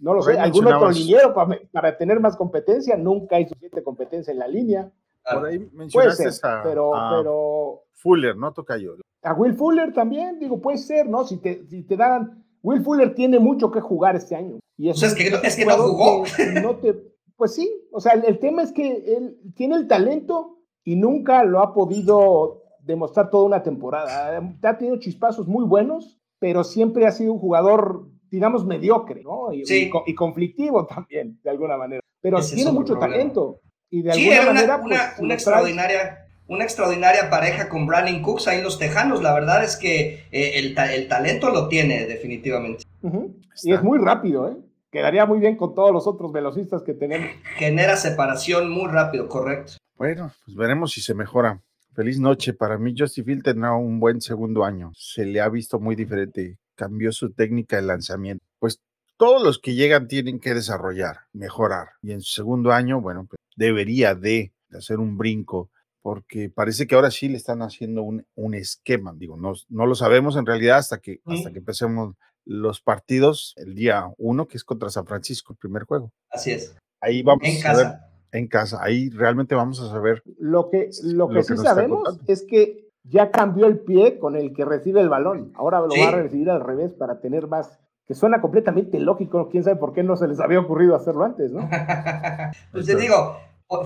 no lo sé, algún otro liniero para, para tener más competencia, nunca hay suficiente competencia en la línea. Por ahí Puede mencionaste ser, a, pero, a pero Fuller, ¿no, Tocayo? a Will Fuller también, digo, puede ser, ¿no? Si te, si te dan, Will Fuller tiene mucho que jugar este año. Y O sea, es que no- es que no jugó. que no te, pues sí, o sea, el, el tema es que él tiene el talento y nunca lo ha podido demostrar toda una temporada. Ha tenido chispazos muy buenos, pero siempre ha sido un jugador, digamos, mediocre, ¿no? Y, Sí. y y conflictivo también, de alguna manera. Pero Ese es tiene mucho problema. talento. Y de Sí, alguna era una, manera, una- pues, una extraordinaria, una extraordinaria pareja con Brandon Cooks ahí en los Tejanos. La verdad es que eh, el, ta- el talento lo tiene definitivamente. Está. Y es muy rápido, ¿eh? Quedaría muy bien con todos los otros velocistas que tenemos. Genera separación muy rápido, correcto. Bueno, pues veremos si se mejora. Feliz noche. Para mí, Justin Field tendrá un buen segundo año. Se le ha visto muy diferente. Cambió su técnica de lanzamiento. Pues todos los que llegan tienen que desarrollar, mejorar. Y en su segundo año, bueno, pues debería de hacer un brinco, porque parece que ahora sí le están haciendo un, un esquema. Digo, no, no lo sabemos en realidad hasta que, hasta que empecemos los partidos el día uno, que es contra San Francisco, el primer juego. Así es. Ahí vamos En a ver casa. en casa. Ahí realmente vamos a saber Lo que, lo que Lo que sí sabemos es que ya cambió el pie con el que recibe el balón. Ahora lo Sí. va a recibir al revés para tener más. Que suena completamente lógico. Quién sabe por qué no se les había ocurrido hacerlo antes, ¿no? [LAUGHS] pues te digo,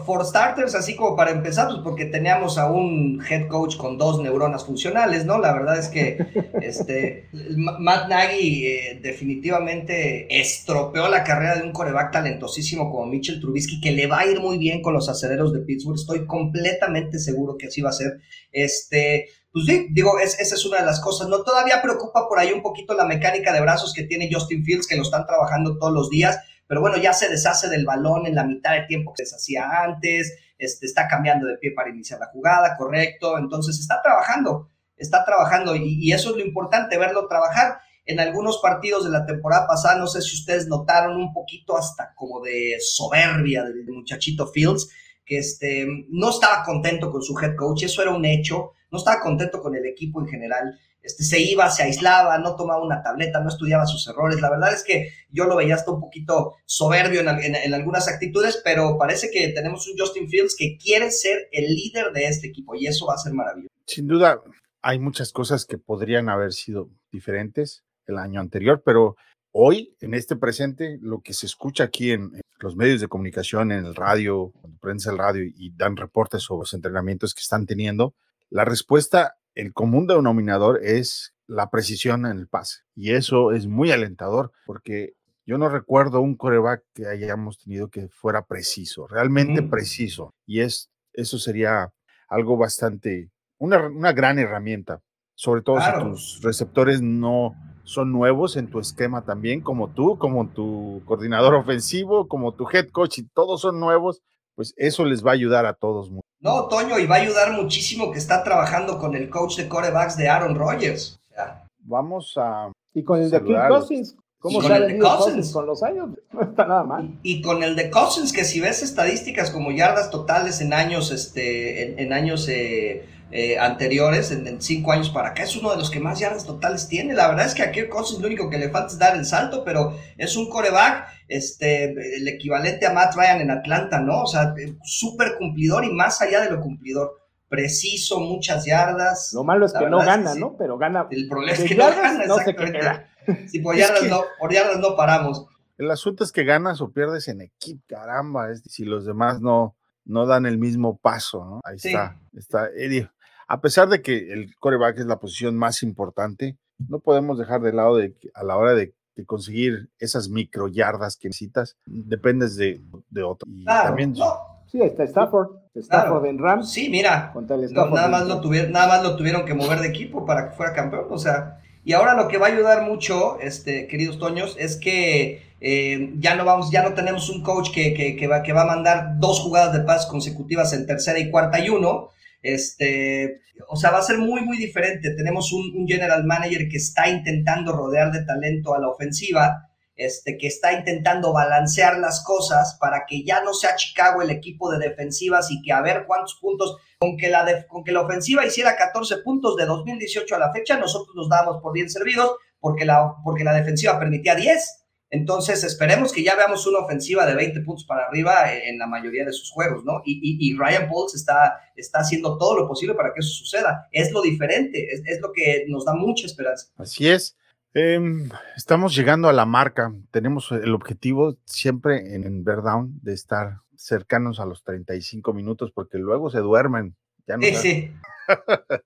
for starters, así como para empezar, pues porque teníamos a un head coach con dos neuronas funcionales, ¿no? La verdad es que [LAUGHS] este, Ma- Matt Nagy eh, definitivamente estropeó la carrera de un coreback talentosísimo como Mitchell Trubisky, que le va a ir muy bien con los aceleros de Pittsburgh. Estoy completamente seguro que así va a ser. Este, pues sí, digo, es- esa es una de las cosas. No todavía preocupa por ahí un poquito la mecánica de brazos que tiene Justin Fields, que lo están trabajando todos los días pero bueno, ya se deshace del balón en la mitad de tiempo que se deshacía antes, este, está cambiando de pie para iniciar la jugada, correcto, entonces está trabajando, está trabajando y, y eso es lo importante, verlo trabajar. En algunos partidos de la temporada pasada, no sé si ustedes notaron un poquito hasta como de soberbia del muchachito Fields, que este, no estaba contento con su head coach, eso era un hecho, no estaba contento con el equipo en general, este, se iba, se aislaba, no tomaba una tableta, no estudiaba sus errores. La verdad es que yo lo veía hasta un poquito soberbio en, algunas actitudes, pero parece que tenemos un Justin Fields que quiere ser el líder de este equipo y eso va a ser maravilloso. Sin duda, hay muchas cosas que podrían haber sido diferentes el año anterior, pero hoy, en este presente, lo que se escucha aquí en, en los medios de comunicación, en el radio, cuando prensa el radio y dan reportes sobre los entrenamientos que están teniendo, la respuesta el común denominador es la precisión en el pase. Y eso es muy alentador porque yo no recuerdo un coreback que hayamos tenido que fuera preciso, realmente mm. preciso. Y es, eso sería algo bastante, una, una gran herramienta, sobre todo claro. si tus receptores no son nuevos en tu esquema también, como tú, como tu coordinador [LAUGHS] ofensivo, como tu head coach, y todos son nuevos, pues eso les va a ayudar a todos mucho. No, Toño, y va a ayudar muchísimo que está trabajando con el coach de corebacks de Aaron Rodgers. O sea, Vamos a. Y con el de Kirk Cousins. ¿Cómo se ha venido Cousins con los años? [LAUGHS] No está nada mal. Y, y, con el de Cousins, que si ves estadísticas como yardas totales en años, este, en, en años eh, eh, anteriores, en, en, cinco años para acá, es uno de los que más yardas totales tiene. La verdad es que a Kirk Cousins lo único que le falta es dar el salto, pero es un coreback, este, el equivalente a Matt Ryan en Atlanta, ¿no? O sea, súper cumplidor y más allá de lo cumplidor preciso, muchas yardas. Lo malo es que no gana, es que sí. ¿no? Pero gana. El problema es que no gana, no exactamente. Si por yardas, que... no, por yardas no paramos. El asunto es que ganas o pierdes en equipo, caramba, es, si los demás no, no dan el mismo paso, ¿no? Ahí sí. está, está. Eddie. A pesar de que el coreback es la posición más importante, no podemos dejar de lado de que a la hora de de conseguir esas microyardas que necesitas, dependes de, de otro. Y Claro, también no, Sí, está Stafford. Stafford Claro. en Rams. sí, mira, Contra el No, Stafford. nada, más lo tuvieron, nada más lo tuvieron que mover de equipo para que fuera campeón. O sea, y ahora lo que va a ayudar mucho, este, queridos Toños, es que eh, ya no vamos, ya no tenemos un coach que, que, que va, que va a mandar dos jugadas de paz consecutivas en tercera y cuarta y uno. Este, o sea, va a ser muy, muy diferente. Tenemos un, general manager que está intentando rodear de talento a la ofensiva, este, que está intentando balancear las cosas para que ya no sea Chicago el equipo de defensivas y que a ver cuántos puntos con que, la con que la ofensiva hiciera 14 puntos de 2018 a la fecha, nosotros nos dábamos por bien servidos porque la, porque la defensiva permitía 10. Entonces esperemos que ya veamos una ofensiva de 20 puntos para arriba en, la mayoría de sus juegos, ¿no? Y, y- y Ryan Pauls está, está haciendo todo lo posible para que eso suceda. Es lo diferente, es, es lo que nos da mucha esperanza. Así es. Em, estamos llegando a la marca. Tenemos el objetivo siempre en, en Bear Down de estar cercanos a los 35 minutos porque luego se duermen. Ya no Sí, sí. [LAUGHS]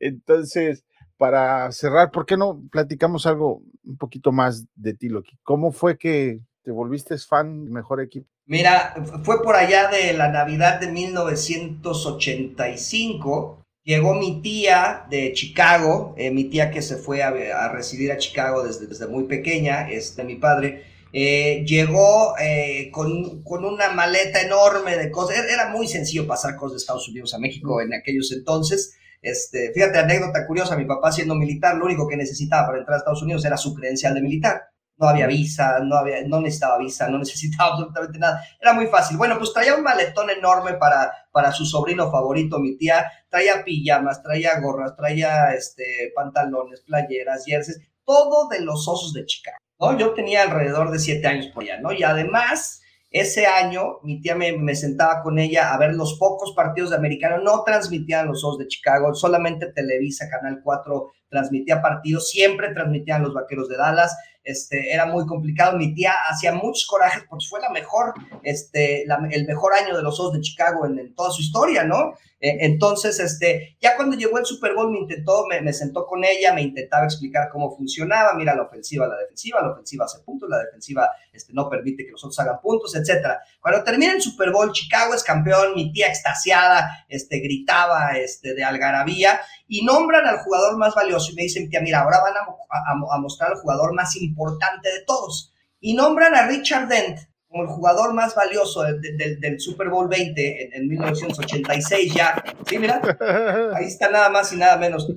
Entonces, para cerrar, ¿por qué no platicamos algo un poquito más de ti, Loki? ¿Cómo fue que te volviste fan del mejor equipo? Mira, fue por allá de la Navidad de 1985. Llegó mi tía de Chicago, eh, mi tía que se fue a, a residir a Chicago desde, desde muy pequeña, este, mi padre. eh, llegó eh, con, con una maleta enorme de cosas. Era- Era muy sencillo pasar cosas de Estados Unidos a México en aquellos entonces. Este, fíjate, anécdota curiosa, mi papá siendo militar, lo único que necesitaba para entrar a Estados Unidos era su credencial de militar. No había visa, no, había, no necesitaba visa, no [LAUGHS] necesitaba absolutamente nada. Era muy fácil. Bueno, pues traía un maletón enorme para, para su sobrino favorito, mi tía. Traía pijamas, traía gorras, traía este, pantalones, playeras, jerseys, todo de los osos de Chicago. ¿no? Yo tenía alrededor de siete años por allá, ¿no? Y además, ese año mi tía me, sentaba con ella a ver los pocos partidos de americano. No transmitían los osos de Chicago, solamente Televisa, Canal 4 transmitía partidos, siempre transmitían los vaqueros de Dallas. Este, era muy complicado. Mi tía hacía muchos corajes porque fue la mejor, este, la- el mejor año de los Osos de Chicago en toda su historia, ¿no? Eh, entonces, este, ya cuando llegó el Super Bowl me intentó, me, sentó con ella, me intentaba explicar cómo funcionaba, mira la ofensiva, la defensiva, la ofensiva hace puntos, la defensiva este, no permite que los otros hagan puntos, etcétera. Cuando termina el Super Bowl, Chicago es campeón, mi tía extasiada, este, gritaba este, de algarabía, y nombran al jugador más valioso y me dicen, tía, mira, ahora van a- a mostrar al jugador más importante de todos. Y nombran a Richard Dent como el jugador más valioso del, del- del Super Bowl 20 en, en 1986 ya. Sí, mira, [LAUGHS] ahí está nada más y nada menos.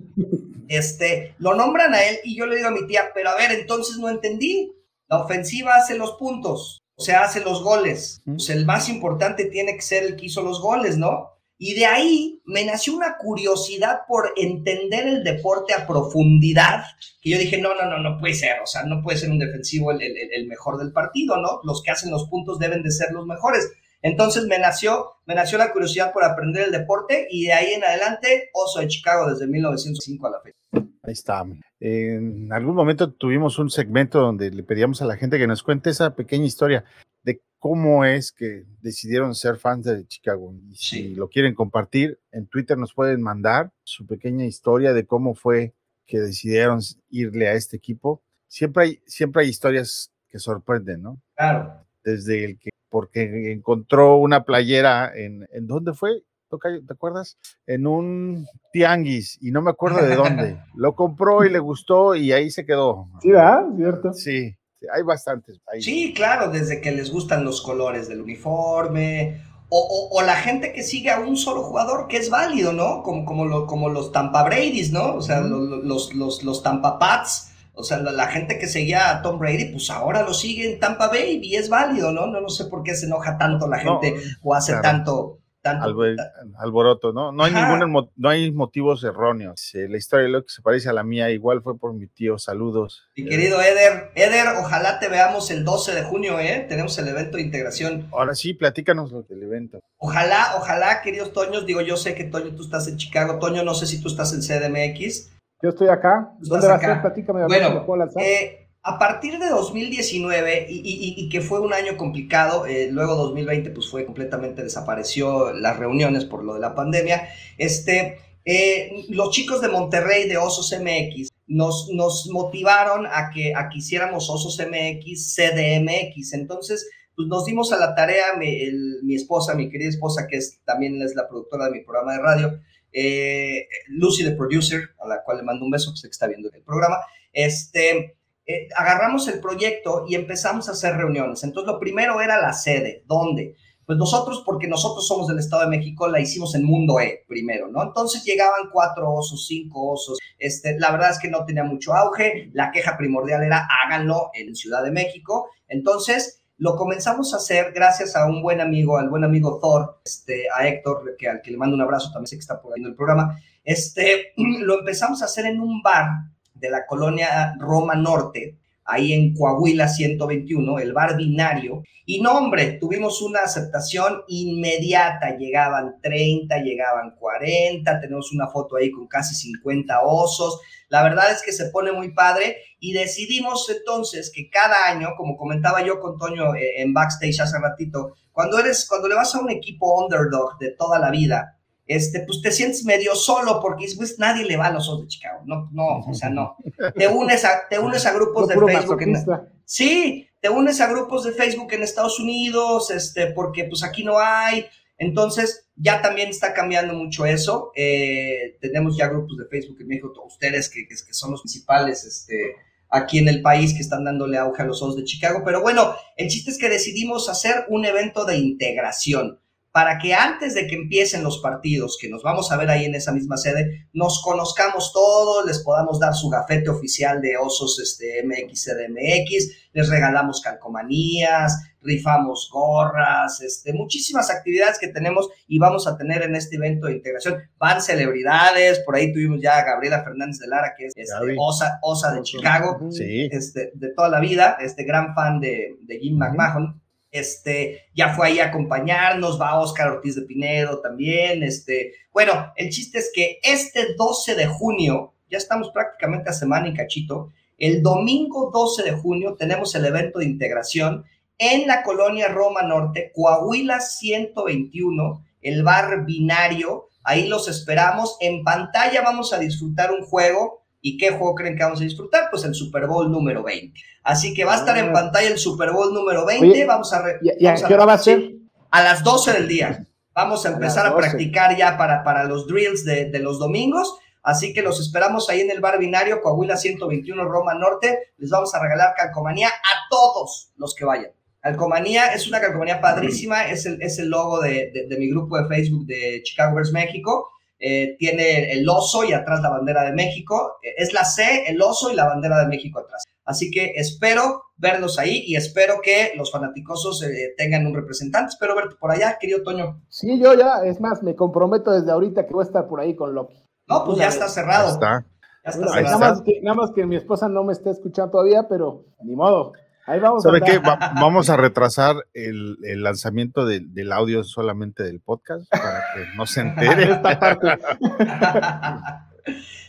Este, lo nombran a él y yo le digo a mi tía, pero a ver, entonces no entendí. La ofensiva hace los puntos, o sea, hace los goles. Pues el más importante tiene que ser el que hizo los goles, ¿no? Y de ahí me nació una curiosidad por entender el deporte a profundidad, que yo dije, no, no, no, no puede ser, o sea, no puede ser un defensivo el, el- mejor del partido, ¿no? Los que hacen los puntos deben de ser los mejores. Entonces me nació, me nació la curiosidad por aprender el deporte y de ahí en adelante, Oso de Chicago desde 1905 a la fecha. Ahí está. En algún momento tuvimos un segmento donde le pedíamos a la gente que nos cuente esa pequeña historia cómo es que decidieron ser fans de Chicago. Y si Sí. lo quieren compartir, en Twitter nos pueden mandar su pequeña historia de cómo fue que decidieron irle a este equipo. Siempre hay, siempre hay historias que sorprenden, ¿no? Claro. Desde el que, porque encontró una playera en, ¿en dónde fue? Tocayo, ¿Te acuerdas? En un tianguis y no me acuerdo de dónde. [LAUGHS] Lo compró y le gustó y ahí se quedó. Sí, ¿verdad? ¿Cierto? Sí, hay bastantes. Sí, claro, desde que les gustan los colores del uniforme, o, o- o la gente que sigue a un solo jugador, que es válido, ¿no? Como, como, lo- como los Tampa Brady's, ¿no? O sea, los, los, los Tampa Pats, o sea, la, la gente que seguía a Tom Brady, pues ahora lo sigue en Tampa Bay y es válido, ¿no? No, no sé por qué se enoja tanto la No, gente o hace claro. tanto... tanto Albo- alboroto, ¿no? No hay ningún no hay motivos erróneos. Eh, La historia de lo que se parece a la mía, igual fue por mi tío. Saludos. Mi querido Eder, Eder, ojalá te veamos el 12 de junio, ¿eh? Tenemos el evento de integración Ahora sí, platícanos lo del evento. Ojalá, ojalá, queridos Toños, digo, yo sé que Toño, tú estás en Chicago, Toño, no sé si tú estás en CDMX. Yo estoy acá. ¿Dónde va a? Platícame. a ver Bueno, si lo puedo lanzar. Eh, a partir de 2019, y, y- que fue un año complicado, eh, luego 2020, pues fue completamente desapareció las reuniones por lo de la pandemia, este, eh, los chicos de Monterrey, de Osos MX, nos, motivaron a que, a que hiciéramos Osos MX, CDMX. Entonces, pues nos dimos a la tarea, mi, mi, esposa, mi querida esposa, que es, también es la productora de mi programa de radio, eh, Lucy, the producer, a la cual le mando un beso, que sé que está viendo el programa, este, eh, agarramos el proyecto y empezamos a hacer reuniones. Entonces, lo primero era la sede, ¿dónde? Pues nosotros, porque nosotros somos del Estado de México, la hicimos en Mundo E primero, ¿no? Entonces llegaban cuatro osos, cinco osos. Este, la verdad es que no tenía mucho auge. La queja primordial era háganlo en Ciudad de México. Entonces lo comenzamos a hacer gracias a un buen amigo, al buen amigo Thor, este, a Héctor, que, al que le mando un abrazo, también sé que está por ahí en el programa. Este, [CLEARS THROAT] lo empezamos a hacer en un bar de la colonia Roma Norte, ahí en Coahuila 121, el bar binario. Y no, hombre, tuvimos una aceptación inmediata. Llegaban 30, llegaban 40, tenemos una foto ahí con casi 50 osos. La verdad es que se pone muy padre y decidimos entonces que cada año, como comentaba yo con Toño eh, en backstage hace ratito, cuando eres, cuando le vas a un equipo underdog de toda la vida, este, pues te sientes medio solo porque pues, nadie le va a los Osos de Chicago. No, no, o sea, no. Te unes a, te unes a grupos de Facebook. En, sí, te unes a grupos de Facebook en Estados Unidos, este, porque pues aquí no hay. Entonces, ya también está cambiando mucho eso. Eh, tenemos ya grupos de Facebook en México, ustedes que, que, son los principales este, aquí en el país que están dándole auge a los Osos de Chicago. Pero bueno, el chiste es que decidimos hacer un evento de integración para que antes de que empiecen los partidos, que nos vamos a ver ahí en esa misma sede, nos conozcamos todos, les podamos dar su gafete oficial de Osos este, MX, CDMX, les regalamos calcomanías, rifamos gorras, este, muchísimas actividades que tenemos y vamos a tener en este evento de integración. Van celebridades, por ahí tuvimos ya a Gabriela Fernández de Lara, que es este, Osa, Osa de Chicago, este, de toda la vida, este gran fan de, de Jim McMahon este, ya fue ahí a acompañarnos, va Oscar Ortiz de Pinedo también, este, bueno, el chiste es que este 12 de junio, ya estamos prácticamente a semana y cachito, el domingo 12 de junio tenemos el evento de integración en la colonia Roma Norte, Coahuila 121, el bar binario, ahí los esperamos, en pantalla vamos a disfrutar un juego, ¿y qué juego creen que vamos a disfrutar? Pues el Super Bowl número 20. Así que va a estar en ah. pantalla el Super Bowl número 20. vamos a. ¿Y, a, qué hora va a ser? a las 12 del día. Vamos a empezar a, practicar ya para, para los drills de, de, los domingos. Así que los esperamos ahí en el bar binario Coahuila 121 Roma Norte. Les vamos a regalar calcomanía a todos los que vayan. Calcomanía es una calcomanía padrísima. Es el, es el logo de, de, mi grupo de Facebook de Chicago vs. México. Eh, tiene el oso y atrás la bandera de México. Eh, es la C, el oso y la bandera de México atrás. Así que espero verlos ahí y espero que los fanaticosos eh, tengan un representante. Espero verte por allá, querido Toño. Sí, yo ya, es más, me comprometo desde ahorita que voy a estar por ahí con Loki. No, pues ya está cerrado. está. Ya está cerrado. Nada más, que, nada más que mi esposa no me esté escuchando todavía, pero ni modo. Ahí vamos ¿Sabe qué? [LAUGHS] vamos a retrasar el, lanzamiento del audio solamente del podcast para que no se entere. [LAUGHS] Esta parte. [LAUGHS]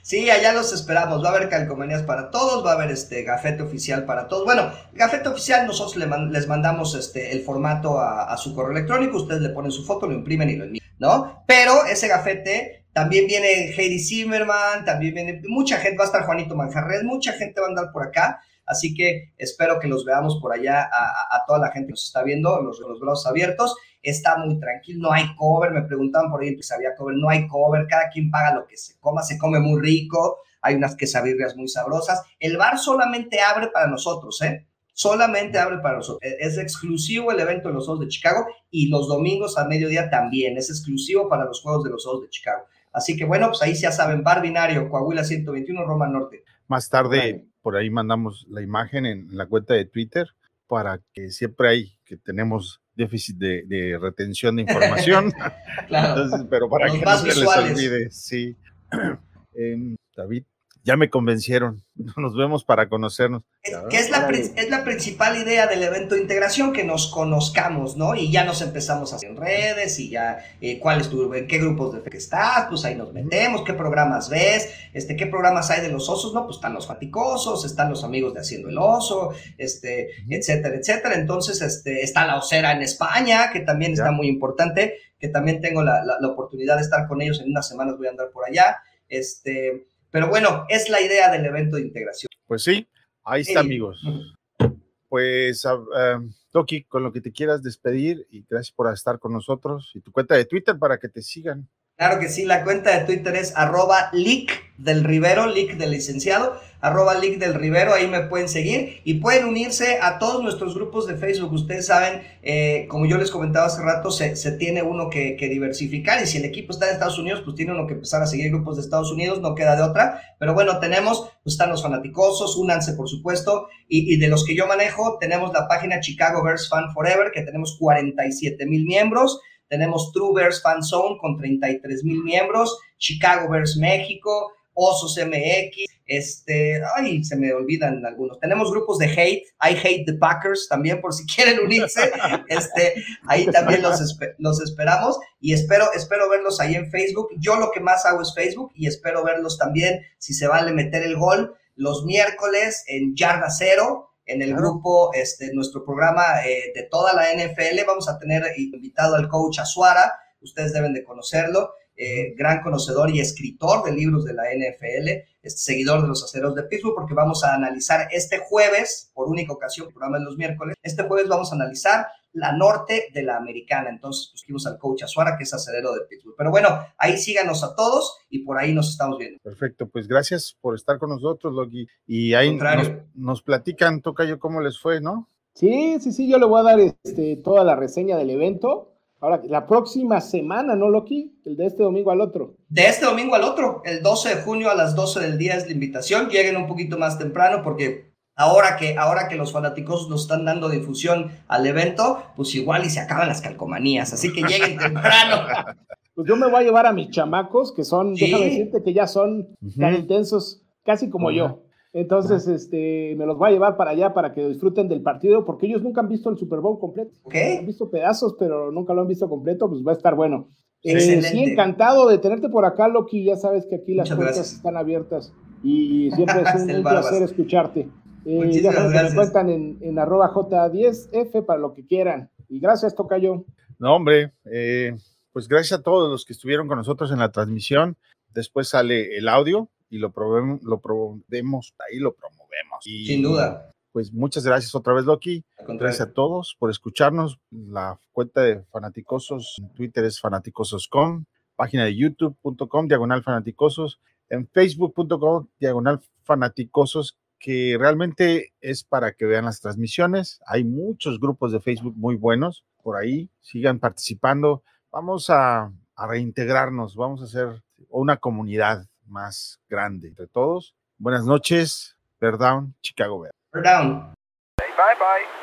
Sí, allá los esperamos. Va a haber calcomanías para todos, va a haber este gafete oficial para todos. Bueno, gafete oficial nosotros les mandamos este el formato a, su correo electrónico, ustedes le ponen su foto, lo imprimen y lo envían, ¿no? Pero ese gafete también viene Heidi Zimmerman, también viene mucha gente, va a estar Juanito Manjarres, mucha gente va a andar por acá. Así que espero que los veamos por allá a, toda la gente que nos está viendo, los, los brazos abiertos. Está muy tranquilo, no hay cover. Me preguntaban por ahí si había cover, no hay cover. Cada quien paga lo que se coma, se come muy rico. Hay unas quesabirrias muy sabrosas. El bar solamente abre para nosotros, ¿eh? Solamente abre para nosotros. E, es exclusivo el evento de los Ojos de Chicago y los domingos a mediodía también. Es exclusivo para los Juegos de los Ojos de Chicago. Así que bueno, pues ahí ya saben, Bar Binario, Coahuila 121, Roma Norte. Más tarde por ahí mandamos la imagen en la cuenta de Twitter para que siempre hay que tenemos déficit de, retención de información. [LAUGHS] claro. pero para que no se les olvide, sí. [CLEARS THROAT] Em, David, ya me convencieron. [LAUGHS] Nos vemos para conocernos. Que es la, es la principal idea del evento de integración, que nos conozcamos, ¿no? Y ya nos empezamos a hacer redes y ya, eh, ¿cuál es tu, en qué grupos de fe estás? Pues ahí nos metemos, qué programas ves, este, qué programas hay de los osos, ¿no? Pues están los faticosos, están los amigos de Haciendo el Oso, este, etcétera, etcétera. Entonces, este, está la osera en España, que también está muy importante, que también tengo la, la, la oportunidad de estar con ellos en unas semanas, voy a andar por allá. Este, Pero bueno, es la idea del evento de integración. Pues sí, ahí está, Sí. amigos. Pues, ah, ah, Toki, con lo que te quieras despedir y gracias por estar con nosotros y tu cuenta de Twitter para que te sigan. Claro que sí, la cuenta de Twitter es arroba leak del Rivero, leak del licenciado, arroba leak del Rivero, ahí me pueden seguir y pueden unirse a todos nuestros grupos de Facebook. Ustedes saben, eh, como yo les comentaba hace rato, se, tiene uno que, que, diversificar y si el equipo está en Estados Unidos, pues tiene uno que empezar a seguir grupos de Estados Unidos, no queda de otra. Pero bueno, tenemos, pues están los fanaticosos, únanse por supuesto, y de los que yo manejo, tenemos la página Chicago Bears Fan Forever, que tenemos 47 mil miembros. Tenemos True Bears Fan Zone con 33 mil miembros, Chicago Bears México, Osos MX, este, ay, se me olvidan algunos. Tenemos grupos de hate, I Hate the Packers también, por si [LAUGHS] quieren unirse, este, ahí también los, esper los esperamos y espero, espero verlos ahí en Facebook. Yo lo que más hago es Facebook y espero verlos también, si se vale meter el gol, los miércoles en Yarda Cero, en el claro. grupo, este, nuestro programa eh, de toda la NFL. Vamos a tener invitado al coach Azuara, ustedes deben de conocerlo, eh, gran conocedor y escritor de libros de la NFL, este, seguidor de los aceros de Pittsburgh, porque vamos a analizar este jueves, por única ocasión, el programa de los miércoles, este jueves vamos a analizar la norte de la americana. Entonces, pusimos al coach Azuara, que es acerero de Pittsburgh. Pero bueno, ahí síganos a todos y por ahí nos estamos viendo. Perfecto, pues gracias por estar con nosotros, Logi. Y ahí nos, nos, platican, Tocayo, cómo les fue, ¿no? Sí, sí, sí, yo le voy a dar este, toda la reseña del evento. Ahora, la próxima semana, ¿no, Loki? El de este domingo al otro. De este domingo al otro, el 12 de junio a las 12 del día es la invitación. Lleguen un poquito más temprano porque ahora que, ahora que los fanáticos nos están dando difusión al evento, pues igual y se acaban las calcomanías. Así que lleguen [LAUGHS] temprano. Pues yo me voy a llevar a mis chamacos, que son, ¿Sí? déjame decirte que ya son uh -huh. tan intensos, casi como uh -huh. yo. Entonces, uh -huh. este, me los voy a llevar para allá para que disfruten del partido, porque ellos nunca han visto el Super Bowl completo. ¿Qué? Han visto pedazos, pero nunca lo han visto completo, pues va a estar bueno. Eh, sí, encantado de tenerte por acá, Loki. Ya sabes que aquí las Muchas puertas gracias. están abiertas y siempre es [LAUGHS] un, un placer escucharte. Eh, ya saben que me cuentan en, en arroba J10F para lo que quieran. Y gracias, Tocayo. No, hombre, eh, pues gracias a todos los que estuvieron con nosotros en la transmisión. Después sale el audio y lo probemos, lo probemos, ahí lo promovemos. Y, Sin duda. Pues muchas gracias otra vez, Loki. Gracias a todos por escucharnos. La cuenta de Fanaticosos en Twitter es fanaticosos.com, página de youtube.com, diagonal fanaticosos, en facebook.com, diagonal fanaticosos, que realmente es para que vean las transmisiones. Hay muchos grupos de Facebook muy buenos por ahí. Sigan participando. Vamos a, a reintegrarnos, vamos a hacer una comunidad más grande entre todos. Buenas noches, Bear Down, Chicago Bear. Bear Down. Bye bye.